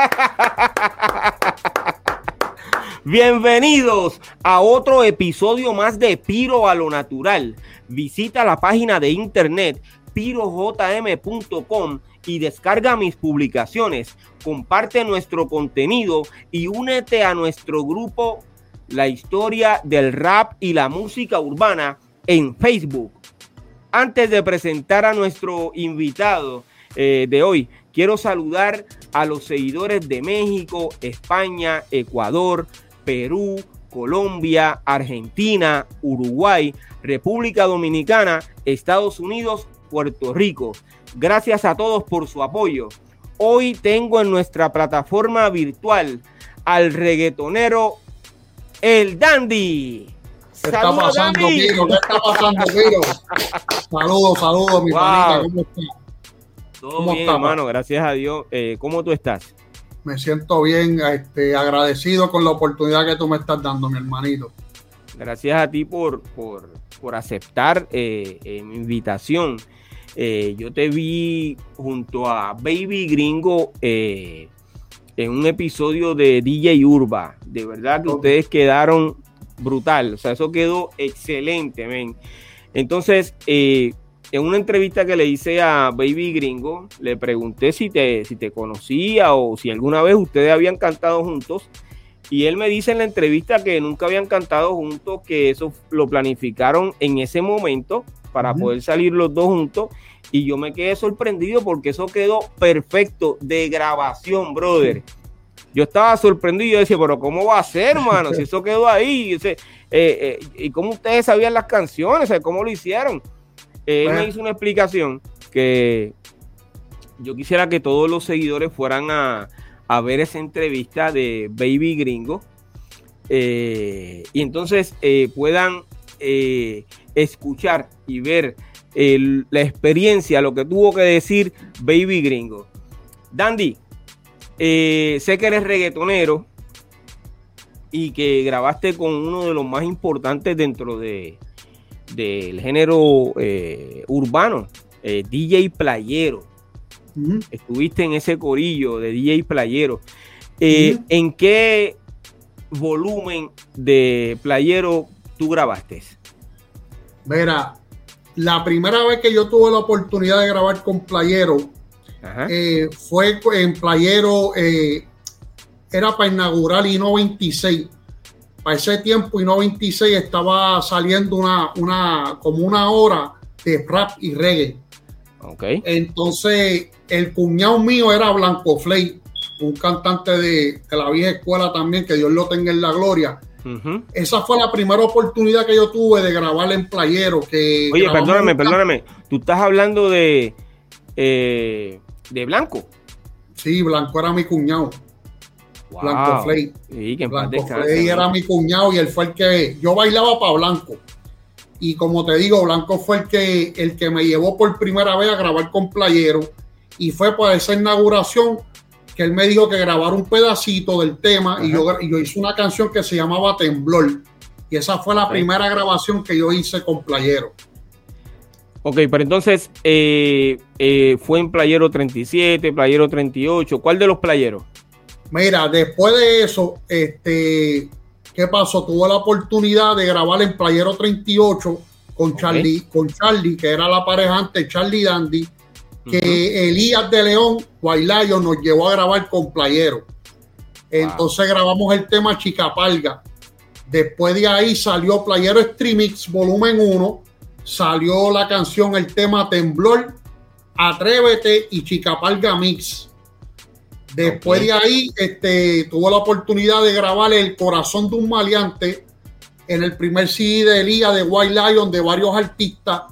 Bienvenidos a otro episodio más de Piro a lo Natural. Visita la página de internet pirojm.com y descarga mis publicaciones. Comparte nuestro contenido y únete a nuestro grupo La historia del rap y la música urbana en Facebook. Antes de presentar a nuestro invitado eh, de hoy, quiero saludar a los seguidores de México, España, Ecuador, Perú, Colombia, Argentina, Uruguay, República Dominicana, Estados Unidos, Puerto Rico. Gracias a todos por su apoyo. Hoy tengo en nuestra plataforma virtual al reggaetonero El Dandy. ¿Qué está pasando, Piro? ¿Qué está pasando, Piro? Saludos, saludos, mi Wow. panita. ¿Cómo está? Todo ¿Cómo bien, está, hermano, gracias a Dios. Eh, ¿Cómo tú estás? Me siento bien, este, agradecido con la oportunidad que tú me estás dando, mi hermanito. Gracias a ti por, por, por aceptar eh, eh, mi invitación. Eh, yo te vi junto a Baby Gringo eh, en un episodio de DJ Urba. De verdad que ustedes quedaron brutal. O sea, eso quedó excelente, men. Entonces, eh, en una entrevista que le hice a Baby Gringo, le pregunté si te, si te conocía o si alguna vez ustedes habían cantado juntos. Y él me dice en la entrevista que nunca habían cantado juntos, que eso lo planificaron en ese momento para poder salir los dos juntos. Y yo me quedé sorprendido porque eso quedó perfecto de grabación, brother. Yo estaba sorprendido y yo decía, pero ¿cómo va a ser, mano? Si eso quedó ahí. Ese, eh, eh, ¿Y cómo ustedes sabían las canciones? ¿Cómo lo hicieron? Eh, él me hizo una explicación que yo quisiera que todos los seguidores fueran a, a ver esa entrevista de Baby Gringo eh, y entonces eh, puedan eh, escuchar y ver el- la experiencia, lo que tuvo que decir Baby Gringo. Dandy, sé que eres reggaetonero y que grabaste con uno de los más importantes dentro de del género eh, urbano, eh, DJ Playero estuviste en ese corillo de DJ Playero. Eh. ¿En qué volumen de Playero tú grabaste? Mira, la primera vez que yo tuve la oportunidad de grabar con Playero fue en Playero, era para inaugurar Ino 26. Para ese tiempo, Ino 26 estaba saliendo una, una, como una hora de rap y reggae. ok. Entonces, el cuñado mío era Blanco Flay, un cantante de, de la vieja escuela también, que Dios lo tenga en la gloria. Esa fue la primera oportunidad que yo tuve de grabar en Playero. Que Oye, perdóname, perdóname. Tú estás hablando de, eh, de Blanco. Sí, Blanco era mi cuñado. Blanco. Flay. Sí, que Blanco Flay era mi cuñado y él fue el que yo bailaba para Blanco. Y como te digo, Blanco fue el que, el que me llevó por primera vez a grabar con Playero. Y fue para esa inauguración que él me dijo que grabara un pedacito del tema y Ajá. yo, y yo hice una canción que se llamaba Temblor. Y esa fue la primera grabación que yo hice con Playero. Ok, pero entonces eh, eh, fue en Playero 37, Playero 38. ¿Cuál de los playeros? Mira, después de eso, este, ¿qué pasó? Tuve la oportunidad de grabar en Playero 38 con. Charlie, con Charlie, que era la pareja antes, Charlie Dandy, que Ujú. Elías de León, Guaylayo, nos llevó a grabar con Playero. Entonces grabamos el tema Chicapalga. Después de ahí salió Playero Streamix Volumen 1, salió la canción, el tema Temblor, Atrévete y Chicapalga Mix. Después de ahí, este, tuvo la oportunidad de grabar El Corazón de un Maleante en el primer CD de Elías de White Lion de varios artistas.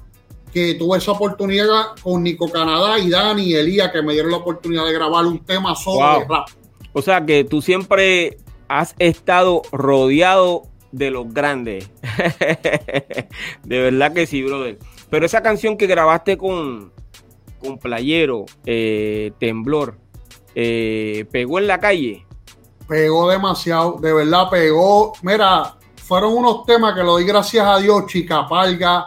que tuve esa oportunidad con Nico Canadá y Dani y Elías que me dieron la oportunidad de grabar un tema sobre rap. O sea que tú siempre has estado rodeado de los grandes. de verdad que sí, brother. Pero esa canción que grabaste con, con Playero, eh, Temblor, eh, ¿pegó en la calle? Pegó demasiado, de verdad pegó. Mira, fueron unos temas que lo di gracias a Dios, Chica Palga,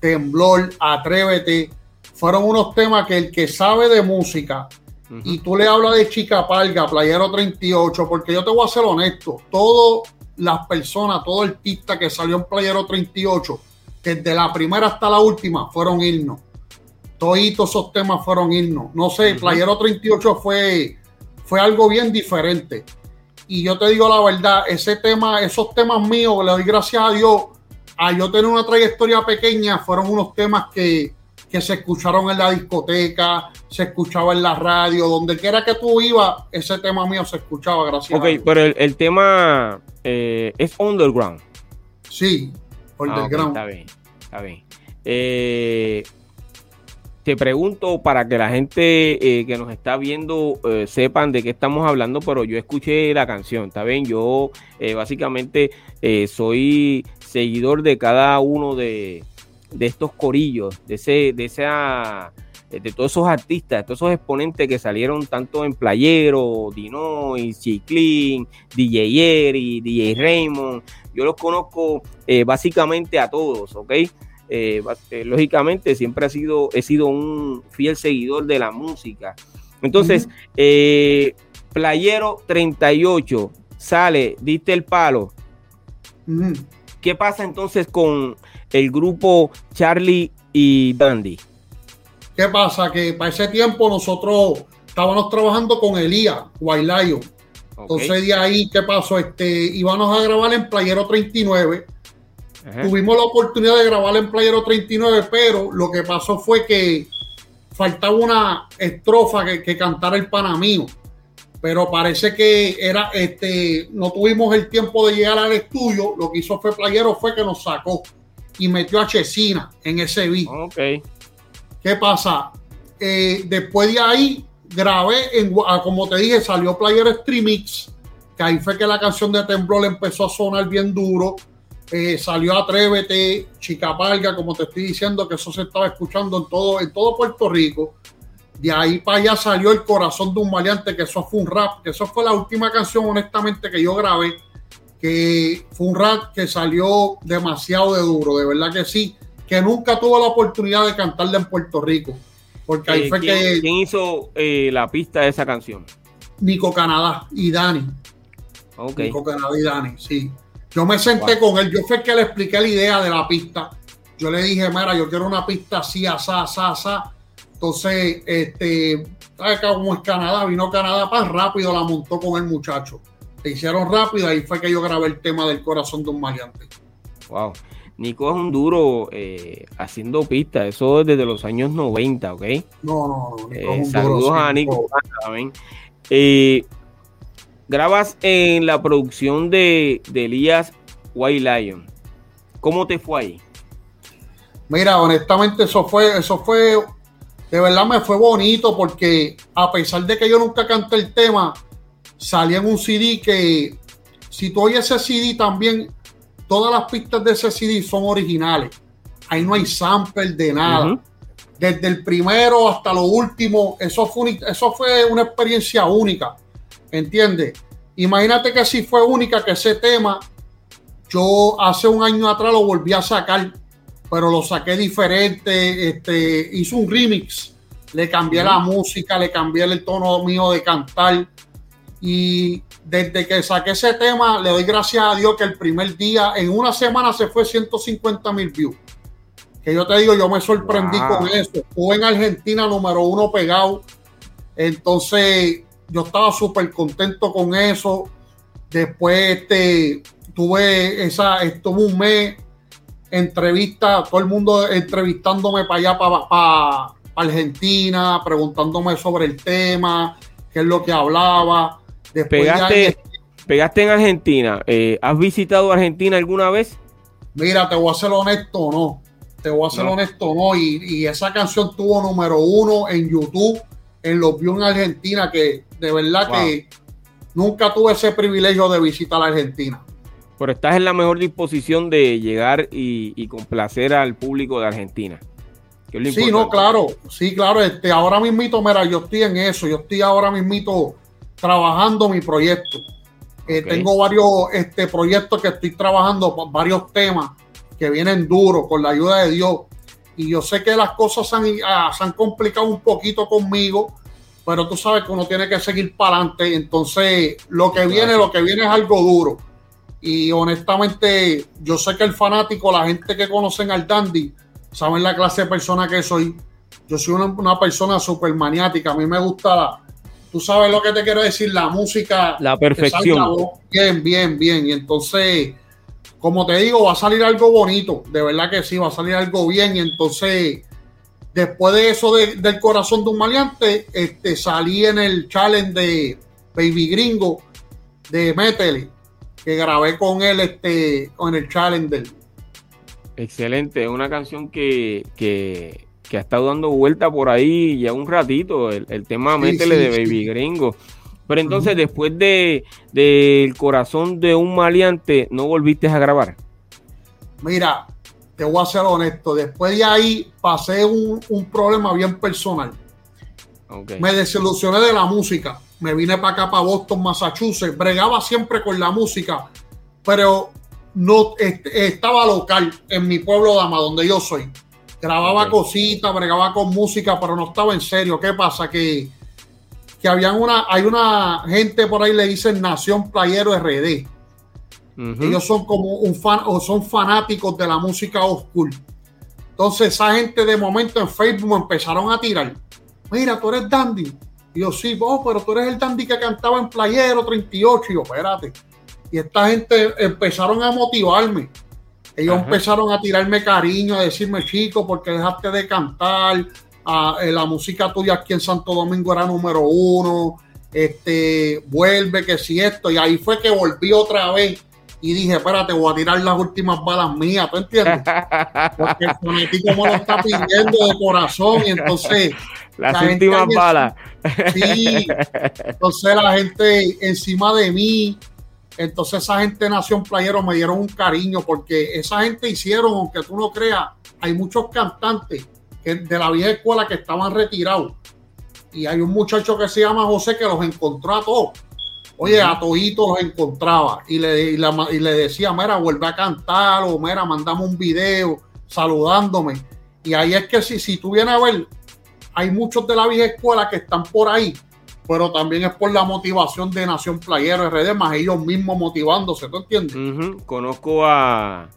Temblor, Atrévete. Fueron unos temas que el que sabe de música y tú le hablas de Chica Palga, Playero 38, porque yo te voy a ser honesto, todas las personas, todo artista que salió en Playero 38, desde la primera hasta la última, fueron himnos. Todos esos temas fueron himnos. No sé, Playero 38 fue, fue algo bien diferente. Y yo te digo la verdad, ese tema, esos temas míos, le doy gracias a Dios, a yo tener una trayectoria pequeña, fueron unos temas que, que se escucharon en la discoteca, se escuchaba en la radio, donde quiera que tú ibas, ese tema mío se escuchaba, gracias. Ok, pero el, tema eh, es underground. Sí, ah, underground. está bien, está bien. Eh, te pregunto para que la gente eh, que nos está viendo sepan de qué estamos hablando, pero yo escuché la canción, ¿está bien? Yo básicamente soy seguidor de cada uno de, de estos corillos, de ese, de esa, de todos esos artistas, de todos esos exponentes que salieron tanto en Playero, Dinoy, Chiclin, DJ Eri, DJ Raymond. Yo los conozco eh, básicamente a todos, ¿ok? Eh, eh, lógicamente siempre ha sido, he sido un fiel seguidor de la música. Entonces, Playero 38 sale, diste el palo. ¿Qué pasa entonces con el grupo Charlie y Dandy? ¿Qué pasa? Que para ese tiempo nosotros estábamos trabajando con Elías, Lion. Entonces de ahí, ¿qué pasó? Este, íbamos a grabar en Playero 39. Tuvimos la oportunidad de grabar en Playero 39, pero lo que pasó fue que faltaba una estrofa que, que cantara el panamío. Pero parece que era, este, no tuvimos el tiempo de llegar al estudio. Lo que hizo fue Playero fue que nos sacó y metió a Chesina en ese beat. Ok. ¿Qué pasa? Eh, después de ahí grabé, en, ah, como te dije, salió Player Streamix, que ahí fue que la canción de Temblor empezó a sonar bien duro. Eh, salió Atrévete, Chica Palga, como te estoy diciendo, que eso se estaba escuchando en todo, en todo Puerto Rico. De ahí para allá salió El Corazón de un Maleante, que eso fue un rap, que eso fue la última canción, honestamente, que yo grabé que fue un rap que salió demasiado de duro, de verdad que sí, que nunca tuvo la oportunidad de cantarle en Puerto Rico. Porque ahí eh, fue que. ¿Quién hizo eh, la pista de esa canción? Nico Canadá y Dani. Okay. Nico Canadá y Dani, sí. Yo me senté con él, yo fue el que le expliqué la idea de la pista. Yo le dije, mira, yo quiero una pista así, asá, asá, asá. Entonces, este, ¿sabes cómo es Canadá? Vino Canadá, para rápido la montó con el muchacho se hicieron rápido, ahí fue que yo grabé el tema del corazón de un maleante. Wow. Nico es un duro eh, haciendo pistas, eso desde los años 90, ¿ok? No, no, no. Eh, saludos a Nico. Eh, grabas en la producción de, de Elías White Lion. ¿Cómo te fue ahí? Mira, honestamente, eso fue, eso fue, de verdad me fue bonito porque a pesar de que yo nunca canté el tema, salía en un CD que si tú oyes ese CD también, todas las pistas de ese CD son originales. Ahí no hay sample de nada. Desde el primero hasta lo último, eso fue, eso fue una experiencia única. ¿Entiendes? Imagínate que si fue única que ese tema, yo hace un año atrás lo volví a sacar, pero lo saqué diferente. Este, hice un remix, le cambié la música, le cambié el tono mío de cantar y desde que saqué ese tema, le doy gracias a Dios que el primer día, en una semana se fue 150 mil views. Que yo te digo, yo me sorprendí con eso. Fue en Argentina número uno pegado. Entonces, yo estaba súper contento con eso. Después, este, tuve esa, estuve un mes entrevista, todo el mundo entrevistándome para allá, para, para Argentina, preguntándome sobre el tema, qué es lo que hablaba pegaste, pegaste en Argentina. Eh, ¿Has visitado Argentina alguna vez? Mira, te voy a ser honesto, no. te voy a ser honesto, no. Y, esa canción tuvo número uno en YouTube, en los views en Argentina, que de verdad que nunca tuve ese privilegio de visitar a Argentina. Pero estás en la mejor disposición de llegar y, complacer al público de Argentina. sí, no, claro, sí, claro. Este, ahora mismito, mira, yo estoy en eso, yo estoy ahora mismito trabajando mi proyecto. Eh, tengo varios este, proyectos que estoy trabajando, varios temas que vienen duros con la ayuda de Dios. Y yo sé que las cosas se han, ah, se han complicado un poquito conmigo, pero tú sabes que uno tiene que seguir para adelante. Entonces, lo que viene, lo que viene es algo duro. Y honestamente, yo sé que el fanático, la gente que conocen al Dandy, saben la clase de persona que soy. Yo soy una, una persona súper maniática. A mí me gusta la, tú sabes lo que te quiero decir, la música. La perfección. Bien, bien, bien. Y entonces, como te digo, va a salir algo bonito. De verdad que sí, va a salir algo bien. Y entonces, después de eso del corazón de un maleante, este, salí en el challenge de Baby Gringo de Metele, que grabé con él este, con el challenge del. Excelente, una canción que, que que ha estado dando vuelta por ahí ya un ratito, el, tema Métele de Baby Gringo. Pero entonces, después de del corazón de un maleante, ¿no volviste a grabar? Mira, te voy a ser honesto, después de ahí pasé un, problema bien personal. Me desilusioné de la música. Me vine para acá, para Boston, Massachusetts. Bregaba siempre con la música, pero no estaba local en mi pueblo Dama, donde yo soy grababa cositas, bregaba con música, pero no estaba en serio. ¿Qué pasa? Que, que habían una, hay una gente por ahí le dicen Nación Playero RD. Ellos son como un fan o son fanáticos de la música oscura. Entonces, esa gente de momento en Facebook empezaron a tirar. Mira, tú eres Dandy. Y yo, sí, vos, pero tú eres el Dandy que cantaba en Playero 38. Y yo, espérate. Y esta gente empezaron a motivarme. Ellos empezaron a tirarme cariño, a decirme, chico, porque dejaste de cantar, ah, eh, la música tuya aquí en Santo Domingo era número uno, este, vuelve, que si esto, y ahí fue que volví otra vez y dije, espérate, voy a tirar las últimas balas mías, ¿tú entiendes? Porque el fanático me lo está pidiendo de corazón y entonces... Las últimas balas. Sí, entonces la gente encima de mí, entonces esa gente de Nación Playero me dieron un cariño porque esa gente hicieron, aunque tú no creas, hay muchos cantantes de la vieja escuela que estaban retirados. Y hay un muchacho que se llama José que los encontró a todos. Oye, a toditos los encontraba y le, y, le decía, mira, vuelve a cantar o mira, mandame un video saludándome. Y ahí es que si, si tú vienes a ver, hay muchos de la vieja escuela que están por ahí pero también es por la motivación de Nación Playero RD, más ellos mismos motivándose, ¿tú entiendes? Conozco a,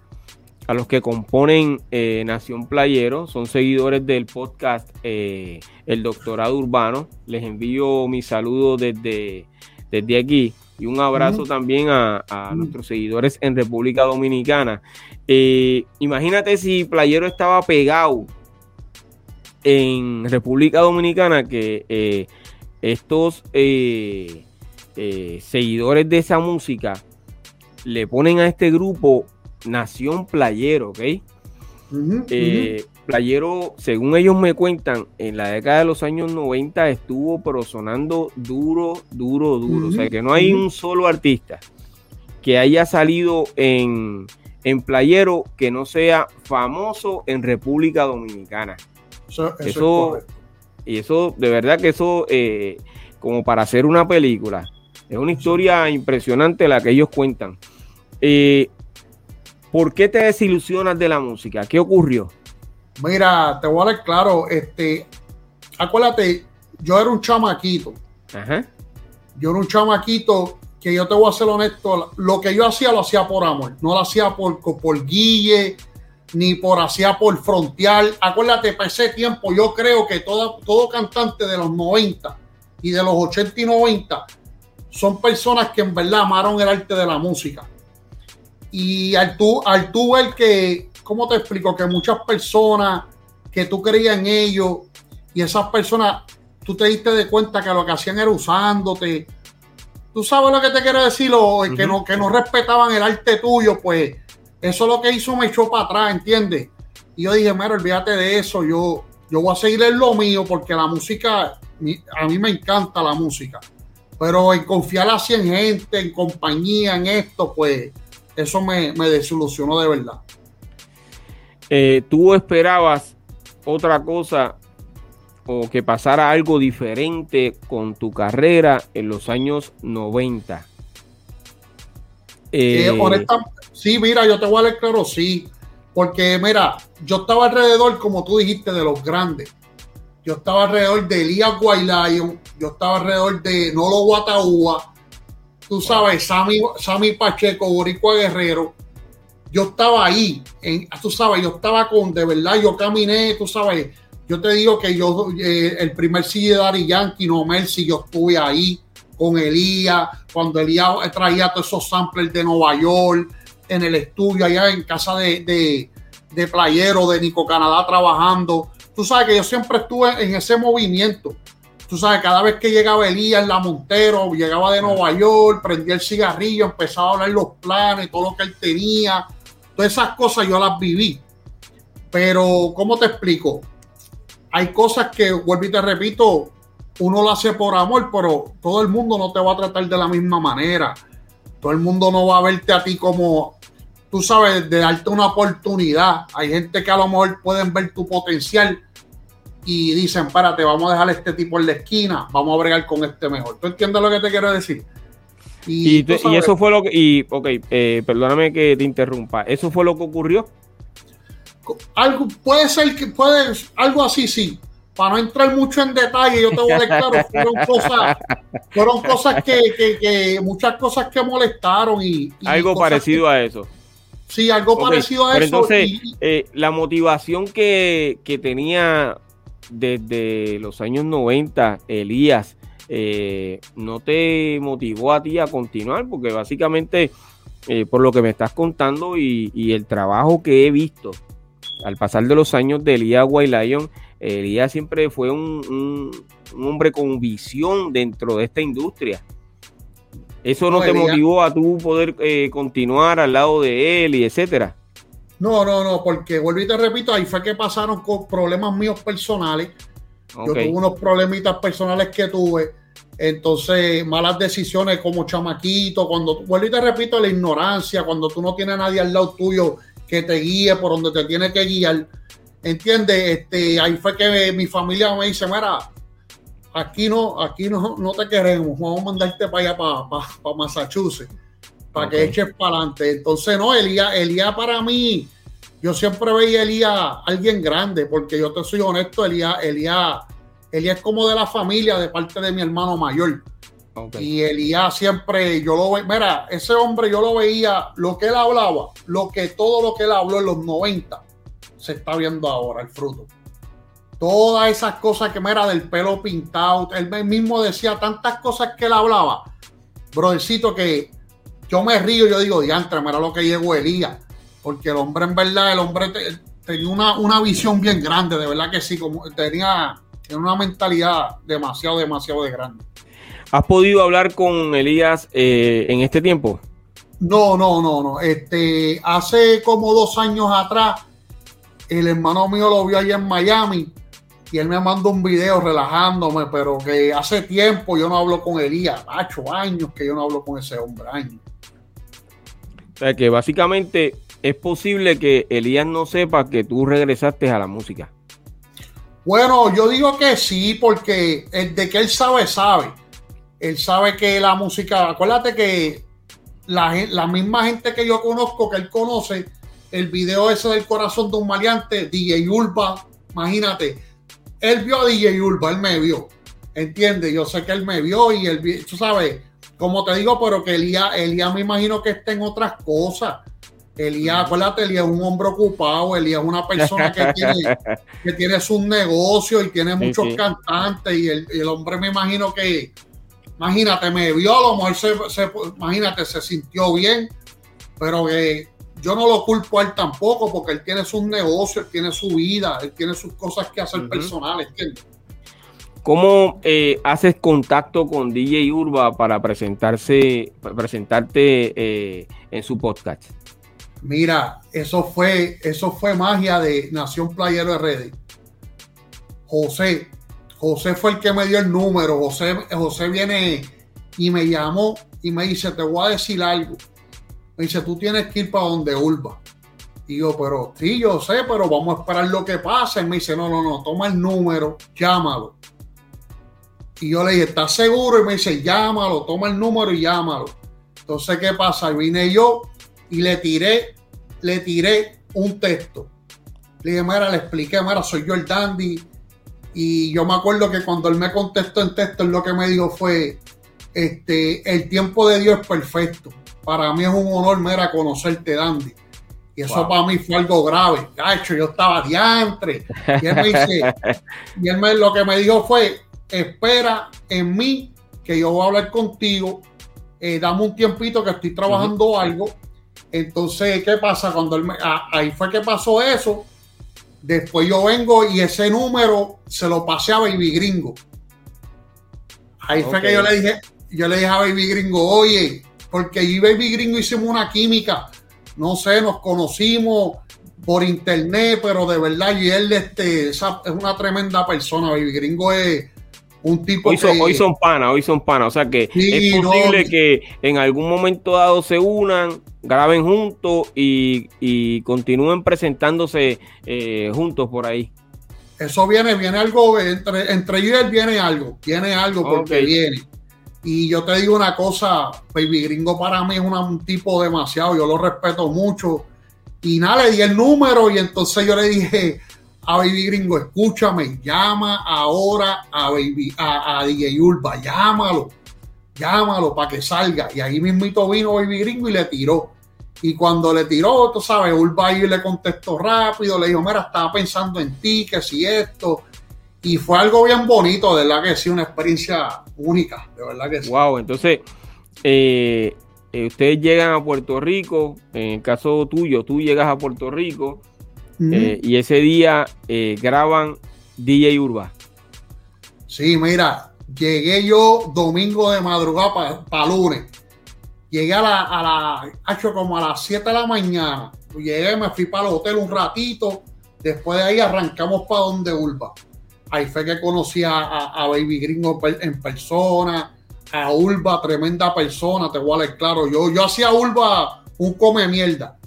a los que componen eh, Nación Playero, son seguidores del podcast eh, El Doctorado Urbano. Les envío mi saludo desde, desde aquí y un abrazo también a, nuestros seguidores en República Dominicana. Eh, imagínate si Playero estaba pegado en República Dominicana que estos seguidores de esa música le ponen a este grupo Nación Playero, ¿ok? Eh, playero, según ellos me cuentan, en la década de los años 90 estuvo pero sonando duro, duro, duro. o sea que no hay un solo artista que haya salido en, en Playero que no sea famoso en República Dominicana. Eso, y eso, de verdad que eso, eh, como para hacer una película, es una historia impresionante la que ellos cuentan. Eh, ¿Por qué te desilusionas de la música? ¿Qué ocurrió? Mira, te voy a dar claro, este, acuérdate, yo era un chamaquito. Yo era un chamaquito que yo te voy a ser honesto, lo que yo hacía lo hacía por amor, no lo hacía por, por guille, ni por hacia por frontear. Acuérdate, para ese tiempo yo creo que todo, todo cantante de los 90 y de los 80 y 90 son personas que en verdad amaron el arte de la música. Y al tú, al tú ver que, ¿cómo te explico? Que muchas personas que tú creías en ellos y esas personas, tú te diste de cuenta que lo que hacían era usándote. Tú sabes lo que te quiero decir, o que, no, que no respetaban el arte tuyo, pues eso lo que hizo me echó para atrás, ¿entiendes? Y yo dije, mira, olvídate de eso, yo, yo voy a seguir en lo mío porque la música, a mí me encanta la música. Pero en confiar así en gente, en compañía, en esto, pues eso me, desilusionó de verdad. Eh, ¿Tú esperabas otra cosa o que pasara algo diferente con tu carrera en los años 90? Eh, eh sí, mira, yo te voy a leer claro, sí. Porque, mira, yo estaba alrededor, como tú dijiste, de los grandes. Yo estaba alrededor de Elías Guaylayo, yo estaba alrededor de Nolo Guataúa, tú sabes, Sammy, Sammy Pacheco, Boricua Guerrero. Yo estaba ahí, en, tú sabes, yo estaba con, de verdad, yo caminé, tú sabes, yo te digo que yo, eh, el primer CD de Dari Yankee, no Mercy, yo estuve ahí con Elías, cuando Elías traía todos esos samples de Nueva York, en el estudio, allá en casa de, de, de Playero, de Nico Canadá, trabajando. Tú sabes que yo siempre estuve en ese movimiento. Tú sabes, cada vez que llegaba Elías, la Montero, llegaba de Nueva York, prendía el cigarrillo, empezaba a hablar los planes, todo lo que él tenía. Todas esas cosas yo las viví. Pero, ¿cómo te explico? Hay cosas que, vuelvo y te repito, uno lo hace por amor, pero todo el mundo no te va a tratar de la misma manera. Todo el mundo no va a verte a ti como, tú sabes, de darte una oportunidad. Hay gente que a lo mejor pueden ver tu potencial y dicen, párate, vamos a dejar a este tipo en la esquina, vamos a bregar con este mejor. ¿Tú entiendes lo que te quiero decir? Y, eso fue lo que, y, ok, eh, perdóname que te interrumpa, ¿eso fue lo que ocurrió? Algo, puede ser que, puede, algo así, sí. Para no entrar mucho en detalle, yo te voy a decir claro, fueron cosas, fueron cosas que, que, muchas cosas que molestaron y... algo parecido a eso. Sí, algo parecido a eso. Entonces, eh, la motivación que, que tenía desde los años 90, Elías, eh, no te motivó a ti a continuar? Porque básicamente, eh, por lo que me estás contando y, el trabajo que he visto al pasar de los años de Elías Lion, Elías siempre fue un, hombre con visión dentro de esta industria. ¿Eso no, te motivó a tú poder eh, continuar al lado de él y etcétera? No, no, no, porque vuelvo y te repito, ahí fue que pasaron con problemas míos personales. Yo tuve unos problemitas personales que tuve. Entonces, malas decisiones como chamaquito, cuando, vuelvo y te repito, la ignorancia, cuando tú no tienes a nadie al lado tuyo que te guíe por donde te tiene que guiar. ¿Entiendes? Este, ahí fue que mi familia me dice, mira, aquí no, aquí no, no te queremos, vamos a mandarte para allá, para, para Massachusetts para que eches para adelante. Entonces, no, Elías, Elías para mí, yo siempre veía a Elías alguien grande, porque yo te soy honesto, Elías, Elías, Elías es como de la familia, de parte de mi hermano mayor. Y Elías siempre, yo lo veía, mira, ese hombre yo lo veía, lo que él hablaba, lo que todo lo que él habló en los 90, se está viendo ahora, el fruto. Todas esas cosas que me era del pelo pintado, él mismo decía tantas cosas que él hablaba, brodercito, que yo me río, yo digo, diantre, mira lo que llegó Elías. Porque el hombre, en verdad, el hombre tenía una, visión bien grande, de verdad que sí, como tenía, una mentalidad demasiado, demasiado de grande. ¿Has podido hablar con Elías eh, en este tiempo? No, no, no, no. Este, hace como dos años atrás, el hermano mío lo vio allá en Miami y él me mandó un video relajándome, pero que hace tiempo yo no hablo con Elías, ocho años que yo no hablo con ese hombre, años. O sea que básicamente es posible que Elías no sepa que tú regresaste a la música. Bueno, yo digo que sí, porque el de que él sabe, sabe. Él sabe que la música, acuérdate que la, misma gente que yo conozco, que él conoce, el video ese del corazón de un maleante, DJ Urba, imagínate, él vio a DJ Urba, él me vio, ¿entiendes? Yo sé que él me vio y él, tú sabes, como te digo, pero que Elías, Elías me imagino que está en otras cosas. Elías, acuérdate, Elías es un hombre ocupado, Elías es una persona que tiene, que tiene sus negocios y tiene muchos cantantes y el, hombre me imagino que, imagínate, me vio, a lo mejor se, imagínate, se sintió bien, pero que yo no lo culpo a él tampoco porque él tiene sus negocios, él tiene su vida, él tiene sus cosas que hacer personales, ¿entiendes? ¿Cómo eh, haces contacto con DJ Urba para presentarse, presentarte eh, en su podcast? Mira, eso fue, eso fue magia de Nación Playero de Redes. José, José fue el que me dio el número. José, José viene y me llamó y me dice, te voy a decir algo. Me dice, tú tienes que ir para donde Urba. Y yo, pero sí, yo sé, pero vamos a esperar lo que pase. Y me dice, no, no, no, toma el número, llámalo. Y yo le dije, ¿estás seguro? Y me dice, llámalo, toma el número y llámalo. Entonces, ¿qué pasa? vine yo y le tiré, le tiré un texto. Le dije, mira, le expliqué, mira, soy yo el dandy. Y yo me acuerdo que cuando él me contestó en texto, él lo que me dijo fue, este, el tiempo de Dios es perfecto. Para mí es un honor, mira, conocerte, dandy. Y eso para mí fue algo grave. Gacho, yo estaba diantre. Y él me dice, y él me, lo que me dijo fue, espera en mí que yo voy a hablar contigo, eh, dame un tiempito que estoy trabajando algo. Entonces, ¿qué pasa? Cuando él me, ah, ahí fue que pasó eso. Después yo vengo y ese número se lo pasé a Baby Gringo. Ahí fue que yo le dije, yo le dije a Baby Gringo, oye, porque yo y Baby Gringo hicimos una química, no sé, nos conocimos por internet, pero de verdad, y él este, es una tremenda persona, Baby Gringo es un tipo hoy son, hoy son panas, hoy son panas. O sea que es posible que en algún momento dado se unan, graben juntos y, continúen presentándose eh, juntos por ahí. Eso viene, viene algo, entre, entre ellos viene algo, viene algo porque viene. Y yo te digo una cosa, Baby Gringo para mí es un tipo demasiado, yo lo respeto mucho. Y nada, le di el número y entonces yo le dije, a Baby Gringo, escúchame, llama ahora a Baby, a, DJ Urba, llámalo, llámalo para que salga. Y ahí mismito vino Baby Gringo y le tiró. Y cuando le tiró, tú sabes, Urba ahí le contestó rápido, le dijo, mira, estaba pensando en ti, que si esto. Y fue algo bien bonito, de verdad que sí, una experiencia única, de verdad que sí. Wow, entonces, eh, eh, ustedes llegan a Puerto Rico, en el caso tuyo, tú llegas a Puerto Rico, eh, y ese día eh, graban DJ Urba. Sí, mira, llegué yo domingo de madrugada para lunes. Llegué a la, a la, hecho como a las 7 de la mañana. Llegué, me fui para el hotel un ratito. Después de ahí arrancamos para donde Urba. Ahí fue que conocí a, Baby Gringo en persona, a Urba, tremenda persona, te voy a leer claro. Yo, yo hacía Urba un come mierda.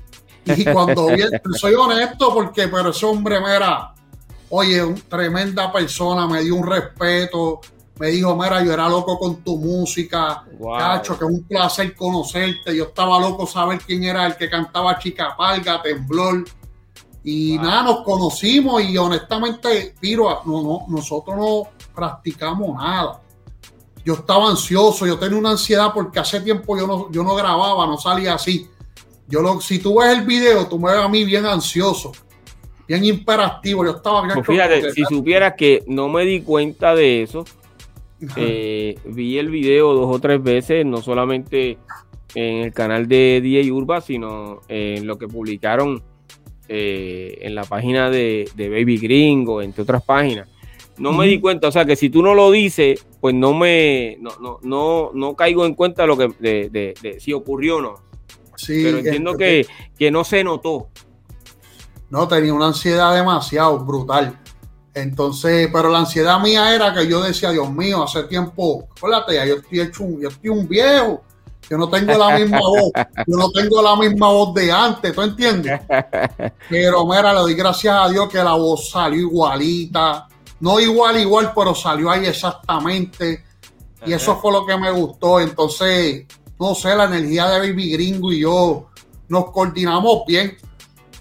Y cuando vi, soy honesto porque, pero ese hombre, mira, oye, un, tremenda persona, me dio un respeto, me dijo, mira, yo era loco con tu música, cacho, que es un placer conocerte, yo estaba loco saber quién era el que cantaba Chica Palga, Temblor, y nada, nos conocimos y honestamente, Piro, no, no, nosotros no practicamos nada. Yo estaba ansioso, yo tenía una ansiedad porque hace tiempo yo no, yo no grababa, no salía así. Yo lo, si tú ves el video, tú me ves a mí bien ansioso, bien imperativo. Yo estaba bien. Pues fíjate, si supieras que no me di cuenta de eso, eh, vi el video dos o tres veces, no solamente en el canal de DJ Urba, sino en lo que publicaron eh, en la página de, Baby Gringo, entre otras páginas. No me di cuenta, o sea que si tú no lo dices, pues no me, no, no, no, no caigo en cuenta lo que de, de si ocurrió o no pero entiendo que, no se notó. No, tenía una ansiedad demasiado brutal. Entonces, pero la ansiedad mía era que yo decía, Dios mío, hace tiempo, acuérdate, yo estoy hecho un, yo estoy un viejo, yo no tengo la misma voz, yo no tengo la misma voz de antes, ¿tú entiendes? Pero mira, le doy gracias a Dios que la voz salió igualita, no igual, igual, pero salió ahí exactamente. Y eso fue lo que me gustó. Entonces, no sé, la energía de Baby Gringo y yo nos coordinamos bien.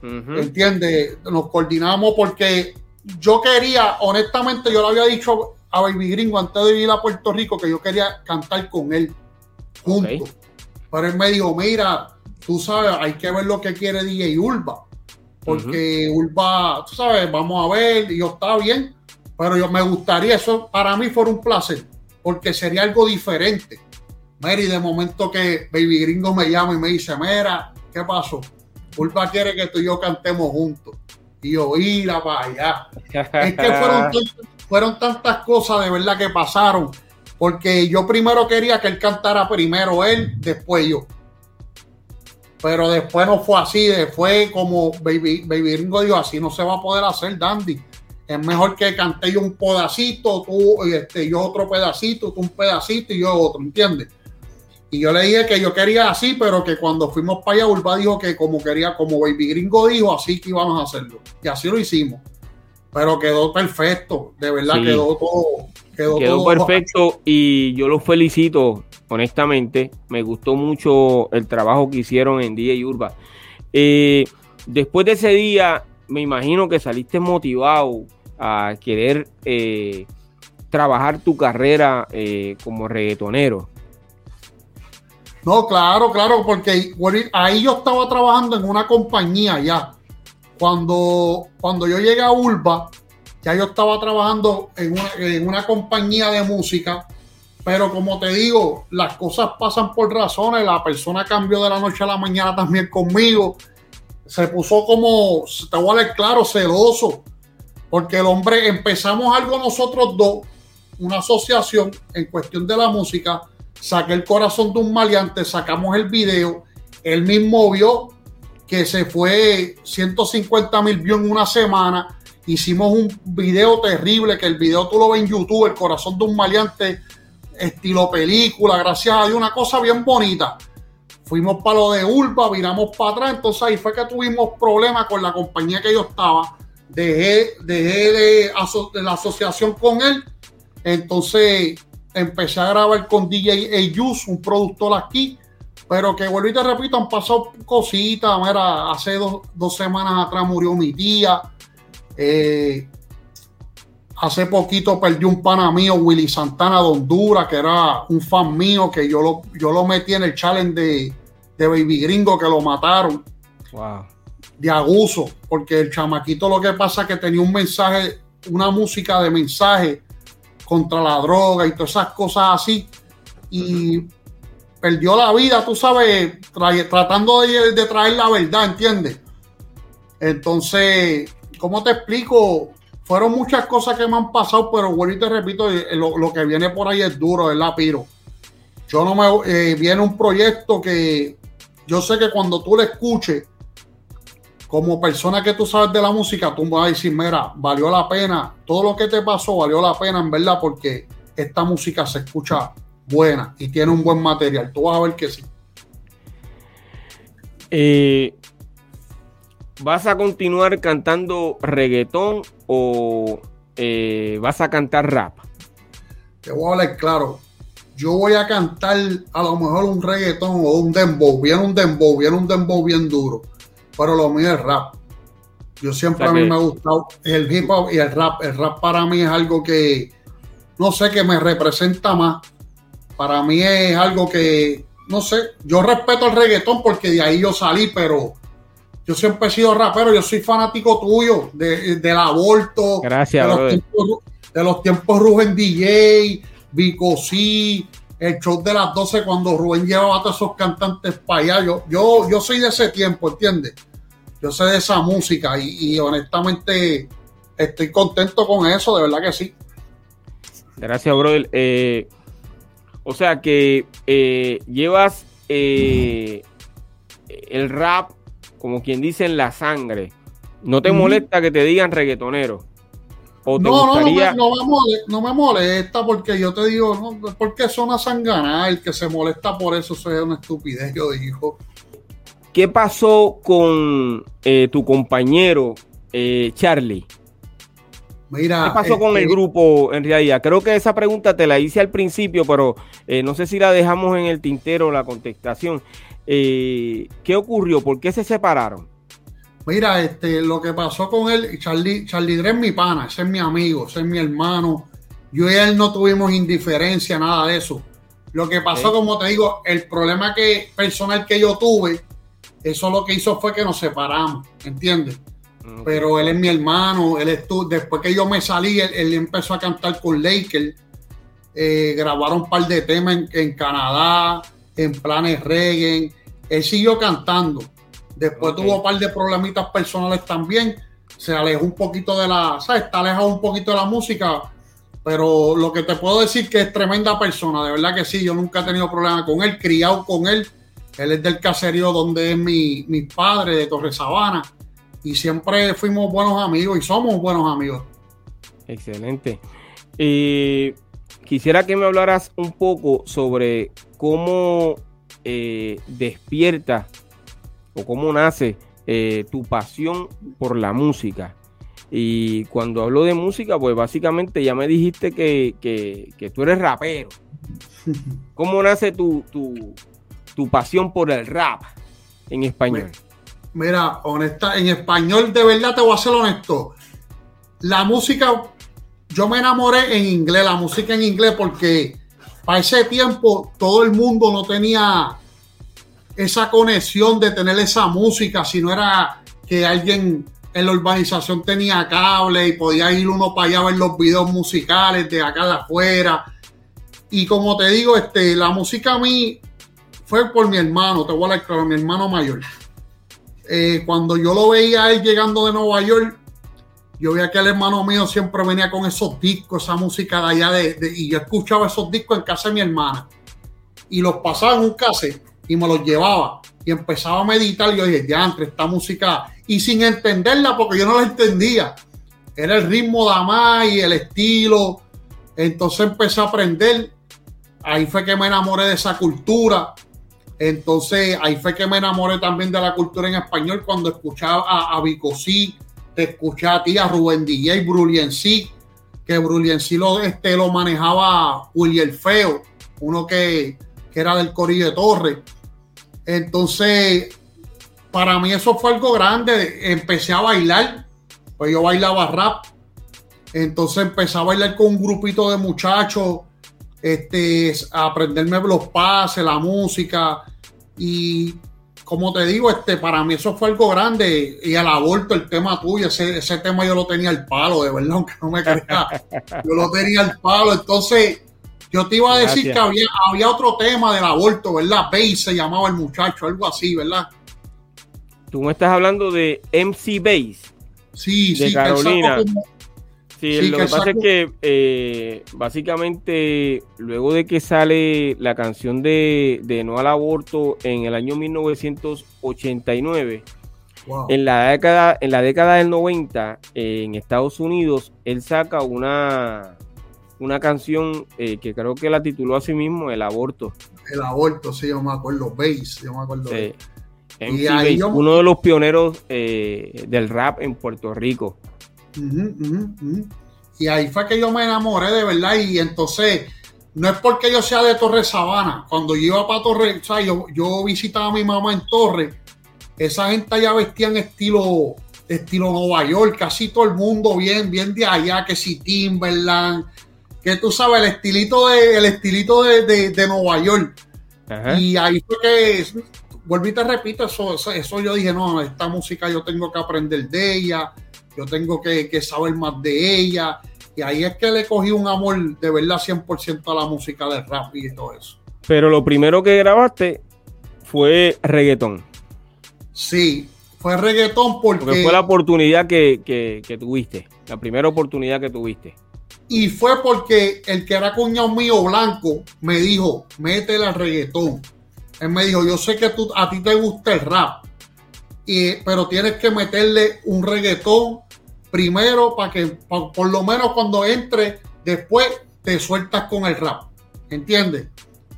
¿Entiendes? Nos coordinamos porque yo quería, honestamente, yo le había dicho a Baby Gringo antes de ir a Puerto Rico que yo quería cantar con él juntos. Pero él me dijo, mira, tú sabes, hay que ver lo que quiere DJ Urba. Porque Urba, tú sabes, vamos a ver, y yo está bien, pero yo me gustaría, eso para mí fue un placer, porque sería algo diferente. Mary, de momento que Baby Gringo me llama y me dice, mira, ¿qué pasó? Culpa quiere que tú y yo cantemos juntos. Y yo, ira para allá. es que fueron, fueron tantas cosas de verdad que pasaron. Porque yo primero quería que él cantara primero él, después yo. pero después no fue así, fue como Baby, Baby Gringo dijo, así no se va a poder hacer, Dandy. Es mejor que cante yo un pedacito, tú, este, yo otro pedacito, tú un pedacito y yo otro, ¿entiendes? Y yo le dije que yo quería así, pero que cuando fuimos para allá, Urba dijo que como quería, como Baby Gringo dijo, así que íbamos a hacerlo. Y así lo hicimos. Pero quedó perfecto, de verdad quedó todo. Quedó, perfecto y yo los felicito, honestamente. Me gustó mucho el trabajo que hicieron en DJ Urba. Eh, después de ese día, me imagino que saliste motivado a querer eh, trabajar tu carrera eh, como reggaetonero. No, claro, claro, porque ahí yo estaba trabajando en una compañía ya. Cuando, cuando yo llegué a Urba, ya yo estaba trabajando en una, en una compañía de música, pero como te digo, las cosas pasan por razones. La persona cambió de la noche a la mañana también conmigo. Se puso como, te voy a ver claro, celoso porque el hombre, empezamos algo nosotros dos, una asociación en cuestión de la música, saqué el corazón de un maleante, sacamos el video, él mismo vio que se fue 150 mil views en una semana, hicimos un video terrible, que el video tú lo ves en YouTube, el corazón de un maleante, estilo película, gracias a Dios, una cosa bien bonita. Fuimos para lo de Urba, viramos para atrás, entonces ahí fue que tuvimos problemas con la compañía que yo estaba dejé, dejé de, la asociación con él. Entonces empecé a grabar con DJ Ayus, un productor aquí. Pero que vuelvo y te repito, han pasado cositas. Mira, hace dos, semanas atrás murió mi tía. Eh, hace poquito perdí un pana mío, Willy Santana de Honduras, que era un fan mío, que yo lo, yo lo metí en el challenge de, de Baby Gringo, que lo mataron. Wow de abuso, porque el chamaquito lo que pasa es que tenía un mensaje, una música de mensaje contra la droga y todas esas cosas así, y perdió la vida, tú sabes, tratando de, traer la verdad, ¿entiendes? Entonces, ¿cómo te explico? Fueron muchas cosas que me han pasado, pero vuelvo y te repito, eh, lo, que viene por ahí es duro, es piro. Yo no me eh, viene un proyecto que yo sé que cuando tú le escuches, como persona que tú sabes de la música, tú vas a decir, mira, valió la pena, todo lo que te pasó valió la pena en verdad porque esta música se escucha buena y tiene un buen material. Tú vas a ver que sí. Eh, ¿Vas a continuar cantando reggaetón o eh, vas a cantar rap? Te voy a hablar claro. Yo voy a cantar a lo mejor un reggaetón o un dembow. Viene un dembow, viene un dembow bien duro pero lo mío es rap. Yo siempre a mí me ha gustado el hip hop y el rap. El rap para mí es algo que, no sé, que me representa más. Para mí es algo que, no sé, yo respeto el reggaetón porque de ahí yo salí, pero yo siempre he sido rapero, yo soy fanático tuyo, de, del aborto. Gracias, de los, tiempos, de los tiempos Rubén DJ, Vico C, el show de las 12 cuando Rubén llevaba a todos esos cantantes para allá. Yo, yo, yo soy de ese tiempo, ¿entiendes? Yo sé de esa música y, honestamente estoy contento con eso, de verdad que sí. Gracias, brother. Eh, o sea que eh, llevas eh, el rap, como quien dice, en la sangre. ¿No te molesta que te digan reggaetonero? no, no, no, me, molesta, porque yo te digo, no, porque son sangana, el que se molesta por eso, eso es una estupidez, yo digo. ¿Qué pasó con eh, tu compañero eh, Charlie? Mira, ¿Qué pasó con el este grupo en realidad? Creo que esa pregunta te la hice al principio, pero eh, no sé si la dejamos en el tintero la contestación. ¿Qué ocurrió? ¿Por qué se separaron? Mira, este, lo que pasó con él, Charlie, Charlie Dre es mi pana, ese es mi amigo, ese es mi hermano. Yo y él no tuvimos indiferencia, nada de eso. Lo que pasó, como te digo, el problema que, personal que yo tuve eso lo que hizo fue que nos separamos, ¿entiendes? Pero él es mi hermano, él estuvo, después que yo me salí, él, empezó a cantar con Laker, eh, grabaron un par de temas en, Canadá, en planes reggae, él siguió cantando. Después tuvo un par de problemitas personales también, se alejó un poquito de la, ¿sabes? Está alejado un poquito de la música, pero lo que te puedo decir que es tremenda persona, de verdad que sí, yo nunca he tenido problema con él, criado con él Él es del caserío donde es mi, mi padre, de Torre Sabana. Y siempre fuimos buenos amigos y somos buenos amigos. Excelente. Y quisiera que me hablaras un poco sobre cómo eh, despierta o cómo nace eh, tu pasión por la música. Y cuando hablo de música, pues básicamente ya me dijiste que, que, tú eres rapero. ¿Cómo nace tu, tu, pasión por el rap en español? Mira, honesta, en español de verdad te voy a ser honesto. La música, yo me enamoré en inglés, la música en inglés, porque para ese tiempo todo el mundo no tenía esa conexión de tener esa música, si no era que alguien en la urbanización tenía cable y podía ir uno para allá a ver los videos musicales de acá de afuera. Y como te digo, este, la música a mí fue por mi hermano, te voy a decir, mi hermano mayor. Eh, cuando yo lo veía él llegando de Nueva York, yo veía que el hermano mío siempre venía con esos discos, esa música de allá, y yo escuchaba esos discos en casa de mi hermana. Y los pasaba en un cassette y me los llevaba. Y empezaba a meditar y yo dije, ya, entre esta música y sin entenderla porque yo no la entendía. Era el ritmo de y el estilo. Entonces empecé a aprender. Ahí fue que me enamoré de esa cultura. Entonces ahí fue que me enamoré también de la cultura en español cuando escuchaba a, a Bicosí, escuchaba a ti, a Rubén DJ, Bruliencí, que Bruliencí lo, este, lo manejaba William Feo, uno que, que era del Corillo de Torres. Entonces para mí eso fue algo grande. Empecé a bailar, pues yo bailaba rap. Entonces empecé a bailar con un grupito de muchachos, este, aprenderme los pases, la música. Y como te digo, este, para mí eso fue algo grande. Y al aborto, el tema tuyo, ese, ese tema yo lo tenía al palo, de verdad, aunque no me creas. Yo lo tenía al palo. Entonces, yo te iba a decir que había, había otro tema del aborto, ¿verdad? Base se llamaba el muchacho, algo así, ¿verdad? Tú me estás hablando de MC Base. Sí, de sí, Carolina. Sí, lo que, pasa es que eh, básicamente luego de que sale la canción de, No al Aborto en el año 1989, en, la década, en la década del 90 en Estados Unidos, él saca una, una canción eh, que creo que la tituló a sí mismo El Aborto. El Aborto, sí, yo me acuerdo, Base, yo me acuerdo. Sí uno de los pioneros eh, del rap en Puerto Rico. Y ahí fue que yo me enamoré de verdad. Y entonces, no es porque yo sea de Torre Sabana. Cuando yo iba para Torre, o sea, yo, visitaba a mi mamá en Torre. Esa gente allá vestía en estilo, estilo Nueva York, casi todo el mundo bien, bien de allá, que si Timberland, que tú sabes, el estilito de, el estilito de, de, Nueva York. Y ahí fue que vuelvo y te repito, eso, eso, yo dije, no, esta música yo tengo que aprender de ella, yo tengo que, saber más de ella. Y ahí es que le cogí un amor de verdad 100% a la música de rap y todo eso. Pero lo primero que grabaste fue reggaetón. Sí, fue reggaetón porque... porque fue la oportunidad que, que, tuviste, la primera oportunidad que tuviste. Y fue porque el que era cuñado mío blanco me dijo, métele al reggaetón. Él me dijo, yo sé que tú, a ti te gusta el rap, y, pero tienes que meterle un reggaetón primero para que por lo menos cuando entre, después te sueltas con el rap. ¿Entiendes?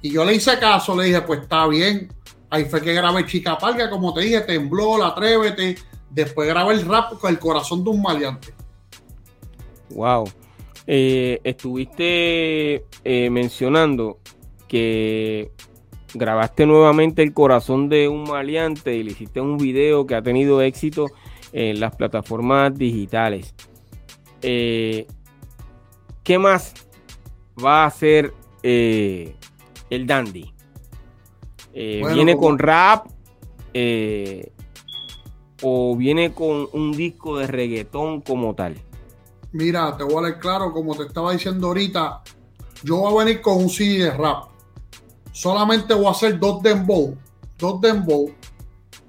Y yo le hice caso, le dije, pues está bien. Ahí fue que grabé Chica Parga, como te dije, tembló, la atrévete. Después grabé el rap con el corazón de un maleante. Wow. Eh, estuviste eh, mencionando que grabaste nuevamente el corazón de un maleante y le hiciste un video que ha tenido éxito en las plataformas digitales. Eh, ¿Qué más va a hacer eh, el Dandy? Eh, ¿Viene con rap? ¿O viene con un disco de reggaetón como tal? Mira, te voy a dar claro, como te estaba diciendo ahorita, yo voy a venir con un CD de rap solamente voy a hacer dos dembow, dos dembow,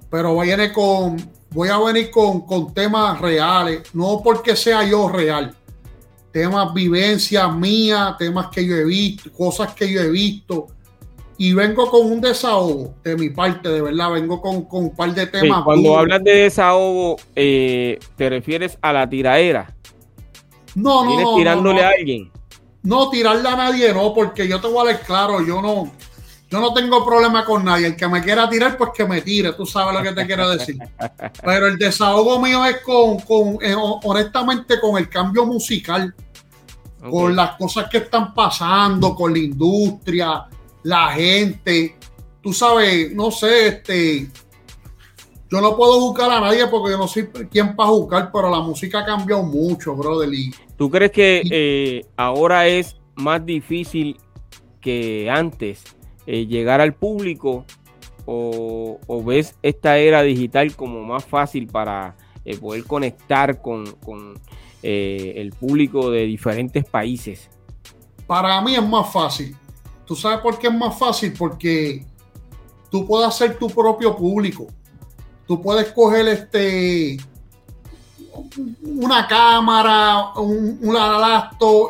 pero voy a venir con, voy a venir con, con temas reales, no porque sea yo real, temas vivencias mías, temas que yo he visto, cosas que yo he visto. y vengo con un desahogo de mi parte, de verdad, vengo con, con un par de temas. cuando hablas de desahogo, eh, ¿te refieres a la tiraera? No, no, no. tirándole a alguien? No, tirarle a nadie, no, porque yo te voy a dar claro, yo no, yo no tengo problema con nadie. El que me quiera tirar, pues que me tire, tú sabes lo que te quiero decir. Pero el desahogo mío es con, con eh, honestamente, con el cambio musical, con las cosas que están pasando, con la industria la gente, tú sabes, no sé, este, yo no puedo buscar a nadie porque yo no soy quien para buscar, pero la música ha cambiado mucho, brother. ¿Tú crees que eh, ahora es más difícil que antes eh, llegar al público o, ves esta era digital como más fácil para eh, poder conectar con, con el público de diferentes países? Para mí es más fácil ¿Tú sabes por qué es más fácil? Porque tú puedes hacer tu propio público. Tú puedes coger este una cámara, un, un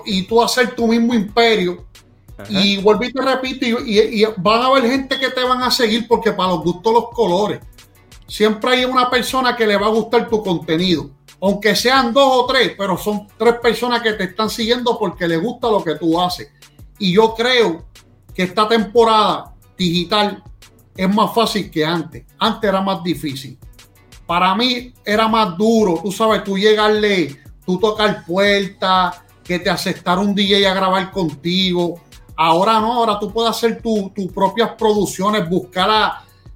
y tú hacer tu mismo imperio. Y vuelvo y te repito, y, van a haber gente que te van a seguir porque para los gustos los colores. Siempre hay una persona que le va a gustar tu contenido. Aunque sean dos o tres, pero son tres personas que te están siguiendo porque les gusta lo que tú haces. Y yo creo que esta temporada digital es más fácil que antes. Antes era más difícil. Para mí era más duro, tú sabes, tú llegarle, tú tocar puertas, que te aceptar un DJ a grabar contigo. Ahora no, ahora tú puedes hacer tus propias producciones, buscar,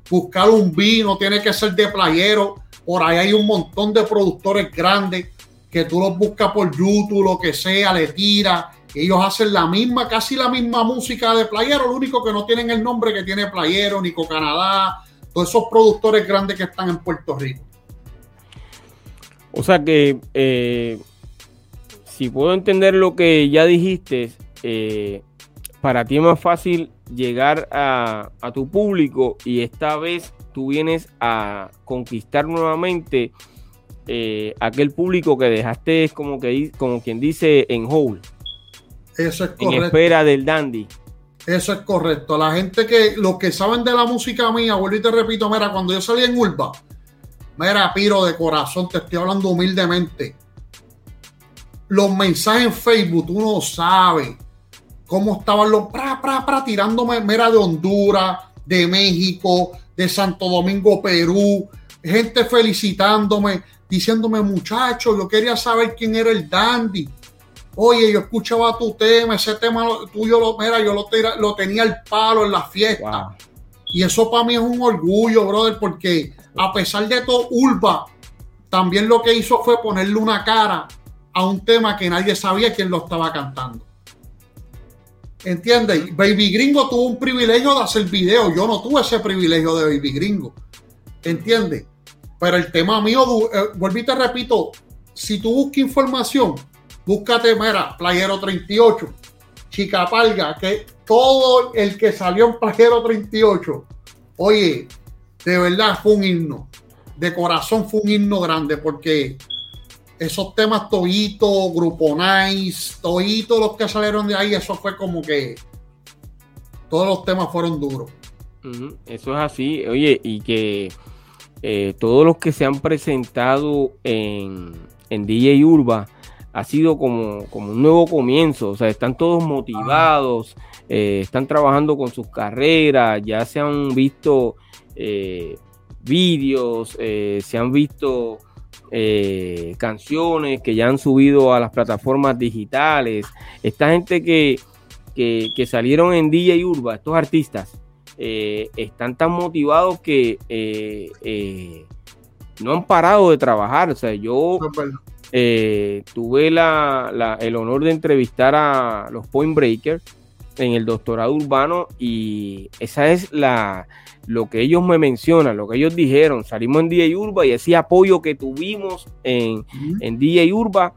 buscar un vino, tiene que ser de playero. Por ahí hay un montón de productores grandes que tú los buscas por YouTube, lo que sea, le tiras ellos hacen la misma, casi la misma música de Playero, lo único que no tienen el nombre que tiene Playero, Nico Canadá, todos esos productores grandes que están en Puerto Rico. O sea que, eh, si puedo entender lo que ya dijiste, eh, para ti es más fácil llegar a, tu público y esta vez tú vienes a conquistar nuevamente eh, aquel público que dejaste como que como quien dice en hold. Eso es correcto. En espera del dandy. Eso es correcto. La gente que, los que saben de la música mía, vuelvo y te repito, mira, cuando yo salí en Urba, mira, Piro, de corazón, te estoy hablando humildemente. Los mensajes en Facebook, tú no sabes cómo estaban los pra, pra, pra, tirándome, mira, de Honduras, de México, de Santo Domingo, Perú, gente felicitándome, diciéndome, muchacho, yo quería saber quién era el dandy Oye, yo escuchaba tu tema, ese tema tuyo, lo, mira, yo lo, lo tenía al palo en la fiesta. Y eso para mí es un orgullo, brother, porque a pesar de todo, Ulva también lo que hizo fue ponerle una cara a un tema que nadie sabía quién lo estaba cantando. ¿Entiendes? Baby Gringo tuvo un privilegio de hacer video. Yo no tuve ese privilegio de Baby Gringo. ¿Entiendes? Pero el tema mío, eh, y te repito, si tú buscas información, Búscate, mira, Playero 38, Chica Palga, que todo el que salió en Playero 38, oye, de verdad fue un himno. De corazón fue un himno grande porque esos temas Toito, Grupo Nice, Toito, los que salieron de ahí, eso fue como que todos los temas fueron duros. Eso es así, oye, y que eh, todos los que se han presentado en, en DJ Urba ha sido como, como un nuevo comienzo, o sea, están todos motivados, eh, están trabajando con sus carreras, ya se han visto eh, vídeos, eh, se han visto canciones que ya han subido a las plataformas digitales. Esta gente que, que, salieron en DJ Urba, estos artistas, están tan motivados que no han parado de trabajar. O sea, yo eh, tuve la, el honor de entrevistar a los Point Breakers en el doctorado urbano y esa es la lo que ellos me mencionan, lo que ellos dijeron. Salimos en DJ Urba y ese apoyo que tuvimos en, en DJ Urba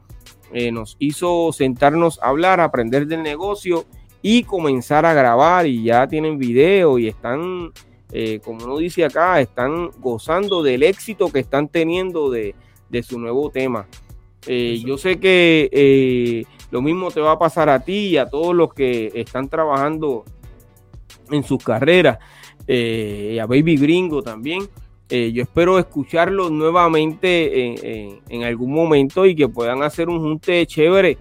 eh, nos hizo sentarnos a hablar, aprender del negocio y comenzar a grabar y ya tienen video y están, eh, como uno dice acá, están gozando del éxito que están teniendo de, de su nuevo tema. Eh, yo sé que lo mismo te va a pasar a ti y a todos los que están trabajando en sus carreras, eh, a Baby Gringo también. Eh, yo espero escucharlos nuevamente en, algún momento y que puedan hacer un junte chévere,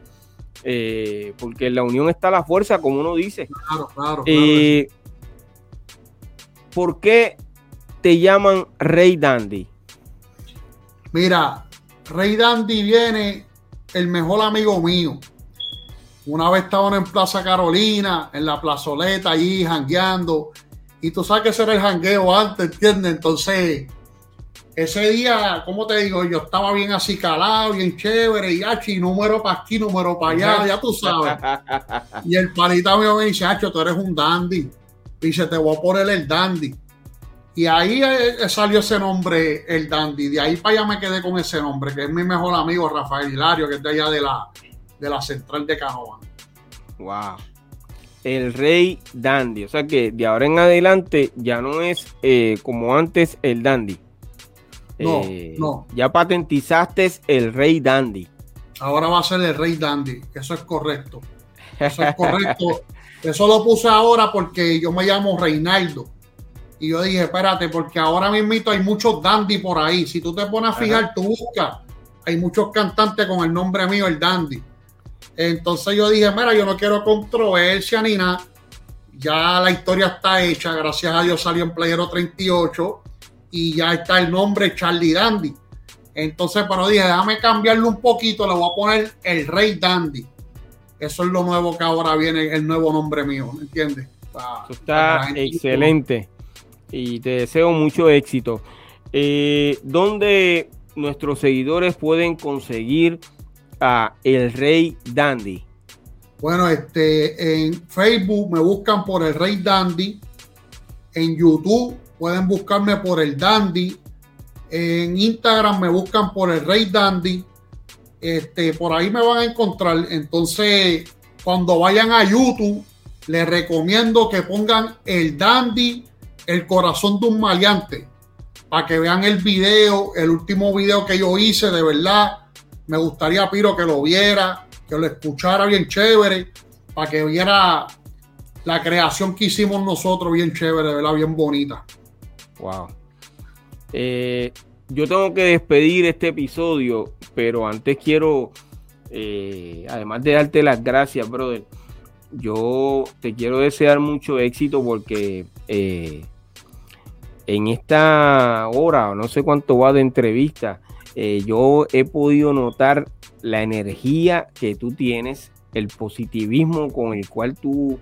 eh, porque en la unión está la fuerza, como uno dice. Claro, claro. claro. ¿Por qué te llaman Rey Dandy? Mira, Rey Dandy viene el mejor amigo mío. Una vez estaban en Plaza Carolina, en la plazoleta, allí jangueando. Y tú sabes que ese era el jangueo antes, ¿entiendes? Entonces, ese día, ¿cómo te digo? Yo estaba bien así calado, bien chévere, y achi, número para aquí, número para allá, ya tú sabes. y el panita mío me dice, Hacho, tú eres un dandy. Dice, te voy a poner el dandy. Y ahí eh, eh, salió ese nombre, el dandy. De ahí para allá me quedé con ese nombre, que es mi mejor amigo Rafael Hilario, que es de allá de la, de la central de Canoa. Wow. El rey dandy. O sea que de ahora en adelante ya no es eh, como antes el dandy. No, eh, no. Ya patentizaste el rey dandy. Ahora va a ser el rey dandy. Eso es correcto. Eso es correcto. Eso lo puse ahora porque yo me llamo Reinaldo. Y yo dije, espérate, porque ahora mismo hay muchos dandy por ahí. Si tú te pones a fijar, tú buscas. Hay muchos cantantes con el nombre mío, el dandy. Entonces yo dije, mira, yo no quiero controversia ni nada. Ya la historia está hecha, gracias a Dios salió en Playero 38 y ya está el nombre Charlie Dandy. Entonces, pero dije, déjame cambiarlo un poquito, le voy a poner el Rey Dandy. Eso es lo nuevo que ahora viene, el nuevo nombre mío, ¿me entiendes? está excelente y te deseo mucho éxito. Eh, ¿Dónde nuestros seguidores pueden conseguir a El Rey Dandy? Bueno, este, en Facebook me buscan por El Rey Dandy. En YouTube pueden buscarme por El Dandy. En Instagram me buscan por El Rey Dandy. Este, por ahí me van a encontrar. Entonces, cuando vayan a YouTube, les recomiendo que pongan El Dandy, el corazón de un maleante. Para que vean el video, el último video que yo hice, de verdad me gustaría, Piro, que lo viera, que lo escuchara bien chévere, para que viera la creación que hicimos nosotros bien chévere, ¿verdad? Bien bonita. Wow. Eh, yo tengo que despedir este episodio, pero antes quiero, eh, además de darte las gracias, brother, yo te quiero desear mucho éxito porque eh, en esta hora, no sé cuánto va de entrevista, eh, yo he podido notar la energía que tú tienes, el positivismo con el cual tú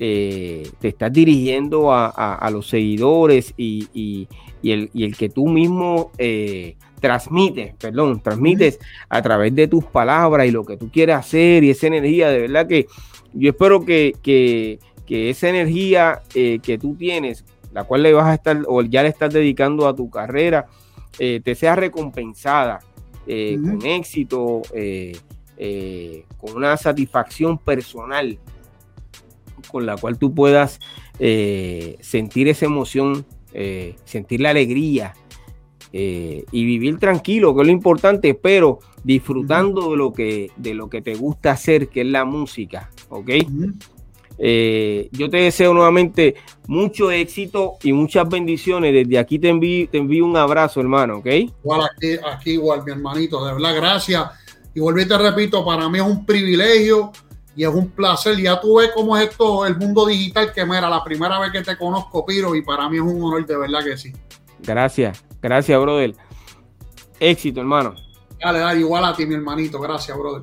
eh, te estás dirigiendo a, los seguidores y, el, que tú mismo eh, transmites, perdón, transmites a través de tus palabras y lo que tú quieres hacer y esa energía, de verdad que yo espero que, que esa energía que tú tienes, la cual le vas a estar o ya le estás dedicando a tu carrera, eh, te sea recompensada eh, con éxito, eh, con una satisfacción personal con la cual tú puedas sentir esa emoción, sentir la alegría y vivir tranquilo, que es lo importante, pero disfrutando de lo que de lo que te gusta hacer, que es la música, ¿ok? Eh, yo te deseo nuevamente mucho éxito y muchas bendiciones. Desde aquí te envío, te envío un abrazo, hermano, ¿ok? Igual aquí, igual, mi hermanito, de verdad, gracias. Y volví te repito, para mí es un privilegio y es un placer. Ya tú ves cómo es esto, el mundo digital, que era la primera vez que te conozco, Piro, y para mí es un honor, de verdad que sí. Gracias, gracias, brother. Éxito, hermano. Dale, dale, igual a ti, mi hermanito. Gracias, brother.